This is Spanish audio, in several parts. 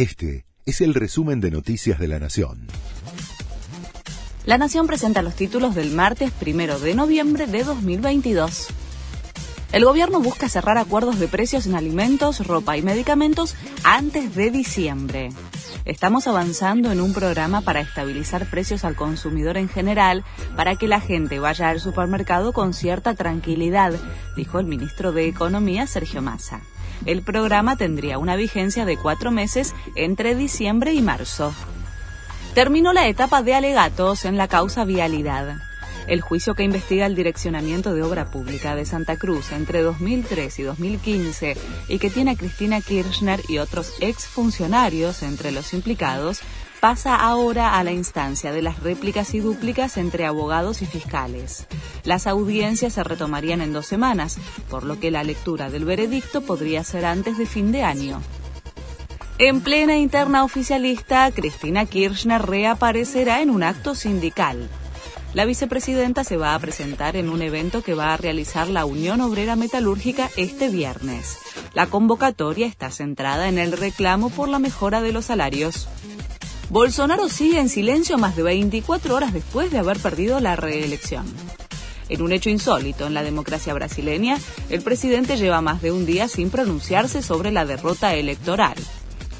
Este es el resumen de Noticias de la Nación. La Nación presenta los títulos del martes primero de noviembre de 2022. El gobierno busca cerrar acuerdos de precios en alimentos, ropa y medicamentos antes de diciembre. Estamos avanzando en un programa para estabilizar precios al consumidor en general, para que la gente vaya al supermercado con cierta tranquilidad, dijo el ministro de Economía Sergio Massa. El programa tendría una vigencia de cuatro meses entre diciembre y marzo. Terminó la etapa de alegatos en la causa vialidad. El juicio que investiga el direccionamiento de obra pública de Santa Cruz entre 2003 y 2015 y que tiene a Cristina Kirchner y otros exfuncionarios entre los implicados pasa ahora a la instancia de las réplicas y dúplicas entre abogados y fiscales. Las audiencias se retomarían en dos semanas, por lo que la lectura del veredicto podría ser antes de fin de año. En plena interna oficialista, Cristina Kirchner reaparecerá en un acto sindical. La vicepresidenta se va a presentar en un evento que va a realizar la Unión Obrera Metalúrgica este viernes. La convocatoria está centrada en el reclamo por la mejora de los salarios. Bolsonaro sigue en silencio más de 24 horas después de haber perdido la reelección. En un hecho insólito en la democracia brasileña, el presidente lleva más de un día sin pronunciarse sobre la derrota electoral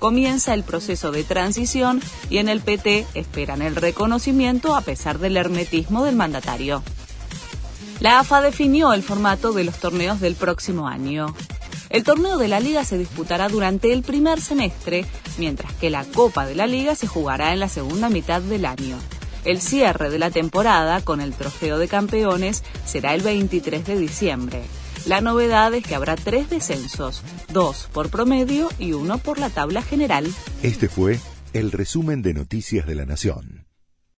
comienza el proceso de transición y en el PT esperan el reconocimiento a pesar del hermetismo del mandatario. La AFA definió el formato de los torneos del próximo año. El torneo de la liga se disputará durante el primer semestre, mientras que la Copa de la Liga se jugará en la segunda mitad del año. El cierre de la temporada con el Trofeo de Campeones será el 23 de diciembre. La novedad es que habrá tres descensos, dos por promedio y uno por la tabla general. Este fue el resumen de Noticias de la Nación.